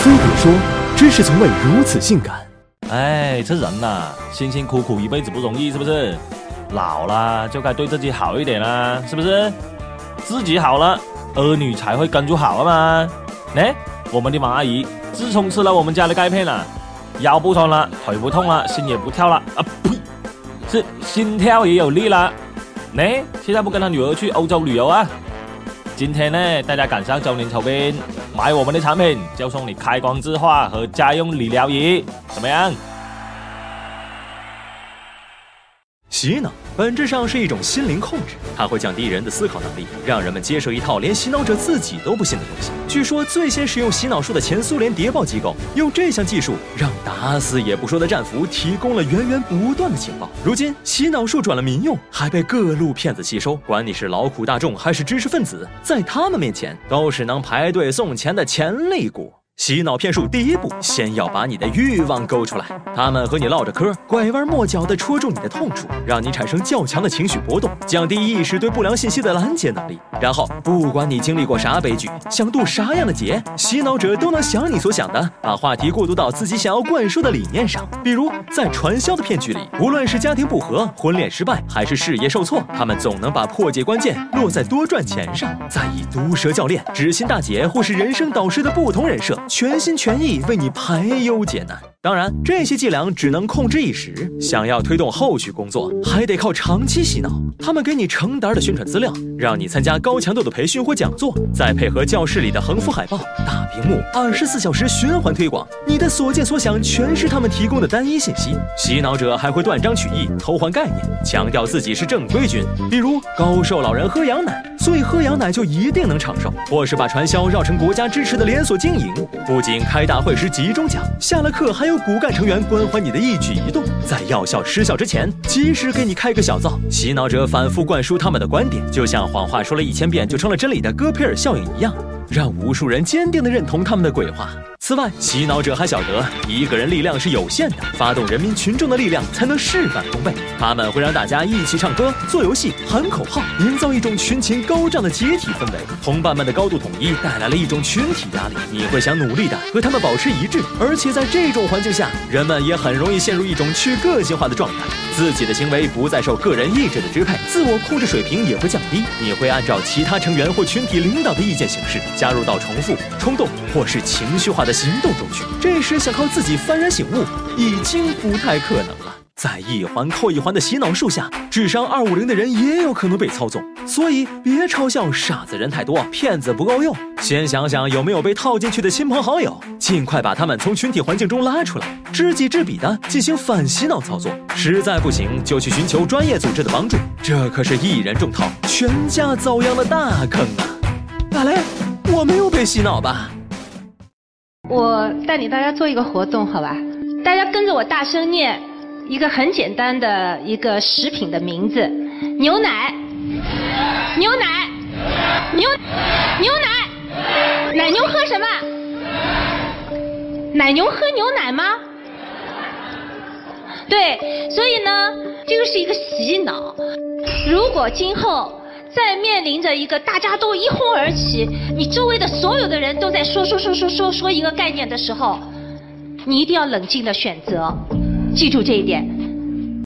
飞碟说：知识从未如此性感。哎，这人呐，辛辛苦苦一辈子不容易，是不是？老了就该对自己好一点啦，是不是？自己好了，儿女才会跟着好啊嘛。哎，我们的王阿姨自从吃了我们家的钙片了，腰不酸了，腿不痛了，心也不跳了啊呸，是心跳也有力了。哎，现在不跟他女儿去欧洲旅游啊？今天呢，大家赶上周年筹编，买我们的产品就送你开光置化和家用理疗仪，怎么样？洗脑本质上是一种心灵控制，它会降低人的思考能力，让人们接受一套连洗脑者自己都不信的东西。据说最先使用洗脑术的前苏联谍报机构，用这项技术让打死也不说的战俘提供了源源不断的情报。如今洗脑术转了民用，还被各路骗子吸收。管你是劳苦大众还是知识分子，在他们面前都是能排队送钱的潜力股。洗脑骗术第一步，先要把你的欲望勾出来。他们和你唠着嗑，拐弯抹角地戳中你的痛处，让你产生较强的情绪波动，降低意识对不良信息的拦截能力。然后，不管你经历过啥悲剧，想渡啥样的劫，洗脑者都能想你所想的，把话题过渡到自己想要灌输的理念上。比如，在传销的骗局里，无论是家庭不和、婚恋失败，还是事业受挫，他们总能把破解关键落在多赚钱上，再以毒舌教练、知心大姐或是人生导师的不同人设。全心全意为你排忧解难。当然，这些伎俩只能控制一时，想要推动后续工作，还得靠长期洗脑。他们给你成沓的宣传资料，让你参加高强度的培训或讲座，再配合教室里的横幅海报、大屏幕，二十四小时循环推广。你的所见所想全是他们提供的单一信息。洗脑者还会断章取义、偷换概念，强调自己是正规军，比如高寿老人喝羊奶，所以喝羊奶就一定能长寿，或是把传销绕成国家支持的连锁经营。不仅开大会时集中讲，下了课还有骨干成员关怀你的一举一动，在药效失效之前，及时给你开个小灶。洗脑者反复灌输他们的观点，就像谎话说了一千遍就成了真理的戈培尔效应一样，让无数人坚定地认同他们的鬼话。此外，洗脑者还晓得一个人力量是有限的，发动人民群众的力量才能事半功倍。他们会让大家一起唱歌、做游戏、喊口号，营造一种群情高涨的集体氛围。同伴们的高度统一带来了一种群体压力，你会想努力的和他们保持一致。而且在这种环境下，人们也很容易陷入一种去个性化的状态，自己的行为不再受个人意志的支配，自我控制水平也会降低。你会按照其他成员或群体领导的意见行事，加入到重复、冲动或是情绪化的。行动中去，这时想靠自己幡然醒悟，已经不太可能了。在一环扣一环的洗脑术下，智商二五零的人也有可能被操纵。所以别嘲笑傻子人太多，骗子不够用。先想想有没有被套进去的亲朋好友，尽快把他们从群体环境中拉出来，知己知彼的进行反洗脑操作。实在不行，就去寻求专业组织的帮助。这可是一人中套，全家遭殃的大坑啊！阿雷，我没有被洗脑吧？我带领大家做一个活动，好吧？大家跟着我大声念一个很简单的一个食品的名字：牛奶，牛奶，牛牛奶，奶牛喝什么？奶牛喝牛奶吗？对，所以呢，这个是一个洗脑。如果今后。在面临着一个大家都一哄而起，你周围的所有的人都在说说说说说说一个概念的时候，你一定要冷静的选择，记住这一点。